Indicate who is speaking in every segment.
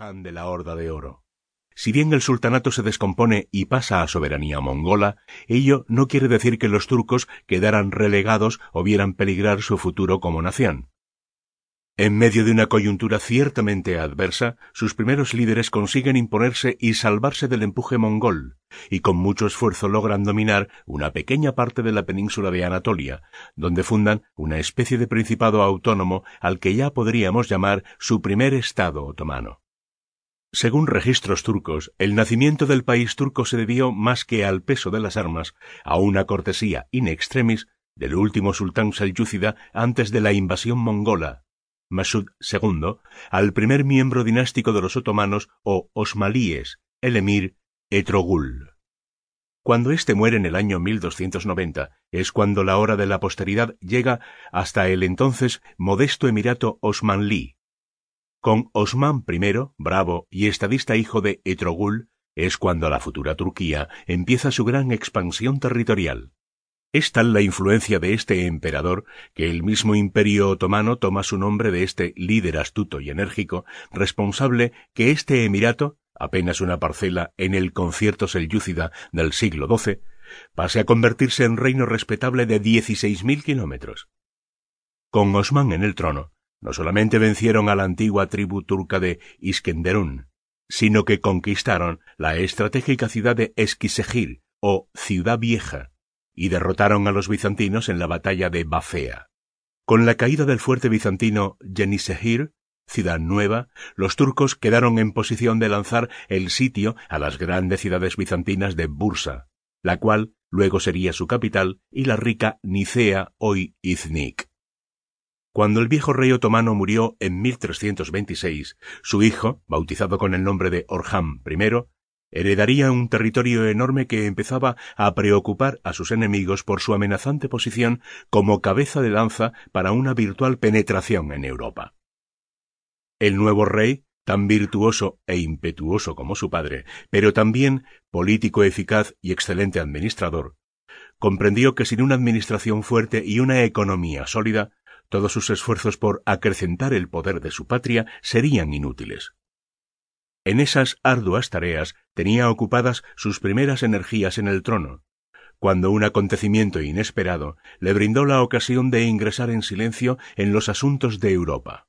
Speaker 1: De la Horda de Oro. Si bien el sultanato se descompone y pasa a soberanía mongola, ello no quiere decir que los turcos quedaran relegados o vieran peligrar su futuro como nación. En medio de una coyuntura ciertamente adversa, sus primeros líderes consiguen imponerse y salvarse del empuje mongol, y con mucho esfuerzo logran dominar una pequeña parte de la península de Anatolia, donde fundan una especie de principado autónomo al que ya podríamos llamar su primer estado otomano. Según registros turcos, el nacimiento del país turco se debió más que al peso de las armas, a una cortesía in extremis del último sultán selyúcida antes de la invasión mongola, Masud II, al primer miembro dinástico de los otomanos o osmalíes, el emir Etrogul. Cuando éste muere en el año 1290, es cuando la hora de la posteridad llega hasta el entonces modesto emirato osmanlí, con Osman I, bravo y estadista hijo de Etrogul, es cuando la futura Turquía empieza su gran expansión territorial. Es tal la influencia de este emperador que el mismo imperio otomano toma su nombre de este líder astuto y enérgico, responsable que este emirato, apenas una parcela en el concierto selyúcida del siglo XII, pase a convertirse en reino respetable de dieciséis mil kilómetros. Con Osman en el trono, no solamente vencieron a la antigua tribu turca de Iskenderun, sino que conquistaron la estratégica ciudad de Esquisegir, o Ciudad Vieja, y derrotaron a los bizantinos en la batalla de Bafea. Con la caída del fuerte bizantino Yenisehir, ciudad nueva, los turcos quedaron en posición de lanzar el sitio a las grandes ciudades bizantinas de Bursa, la cual luego sería su capital, y la rica Nicea, hoy Iznik. Cuando el viejo rey otomano murió en 1326, su hijo, bautizado con el nombre de Orham I, heredaría un territorio enorme que empezaba a preocupar a sus enemigos por su amenazante posición como cabeza de lanza para una virtual penetración en Europa. El nuevo rey, tan virtuoso e impetuoso como su padre, pero también político eficaz y excelente administrador, comprendió que sin una administración fuerte y una economía sólida, todos sus esfuerzos por acrecentar el poder de su patria serían inútiles. En esas arduas tareas tenía ocupadas sus primeras energías en el trono, cuando un acontecimiento inesperado le brindó la ocasión de ingresar en silencio en los asuntos de Europa.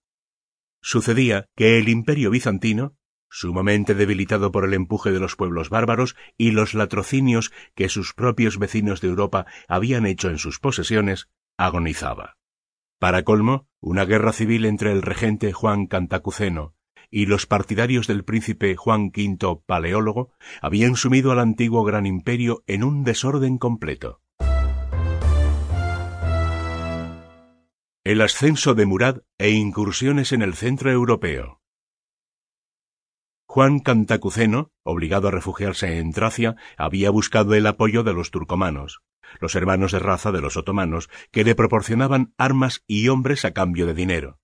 Speaker 1: Sucedía que el imperio bizantino, sumamente debilitado por el empuje de los pueblos bárbaros y los latrocinios que sus propios vecinos de Europa habían hecho en sus posesiones, agonizaba. Para colmo, una guerra civil entre el regente Juan Cantacuceno y los partidarios del príncipe Juan V Paleólogo habían sumido al antiguo gran imperio en un desorden completo. El ascenso de Murad e incursiones en el centro europeo. Juan Cantacuceno, obligado a refugiarse en Tracia, había buscado el apoyo de los turcomanos los hermanos de raza de los otomanos, que le proporcionaban armas y hombres a cambio de dinero.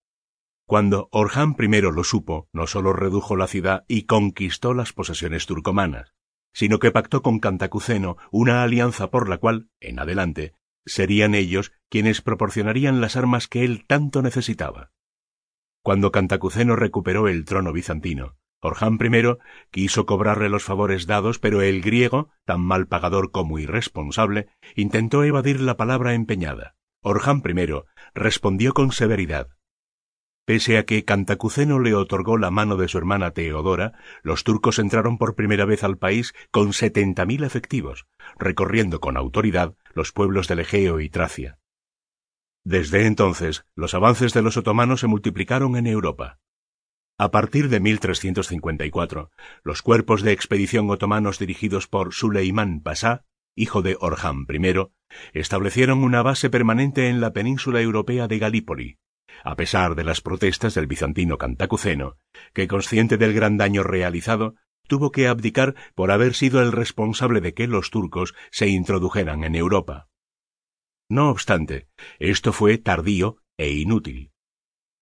Speaker 1: Cuando Orhan I lo supo, no sólo redujo la ciudad y conquistó las posesiones turcomanas, sino que pactó con Cantacuceno una alianza por la cual, en adelante, serían ellos quienes proporcionarían las armas que él tanto necesitaba. Cuando Cantacuceno recuperó el trono bizantino, Orhan I quiso cobrarle los favores dados, pero el griego, tan mal pagador como irresponsable, intentó evadir la palabra empeñada. Orhan I respondió con severidad. Pese a que Cantacuceno le otorgó la mano de su hermana Teodora, los turcos entraron por primera vez al país con setenta mil efectivos, recorriendo con autoridad los pueblos del Egeo y Tracia. Desde entonces, los avances de los otomanos se multiplicaron en Europa. A partir de 1354, los cuerpos de expedición otomanos dirigidos por Suleimán Pasá, hijo de Orhan I, establecieron una base permanente en la península europea de Galípoli, a pesar de las protestas del bizantino Cantacuceno, que consciente del gran daño realizado, tuvo que abdicar por haber sido el responsable de que los turcos se introdujeran en Europa. No obstante, esto fue tardío e inútil.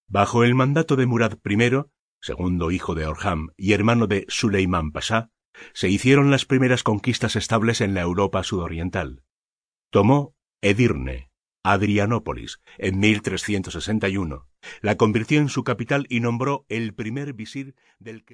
Speaker 1: Bajo el mandato de Murad I, segundo hijo de Orham y hermano de Suleiman Pasá, se hicieron las primeras conquistas estables en la Europa sudoriental. Tomó Edirne, Adrianópolis, en 1361, la convirtió en su capital y nombró el primer visir del que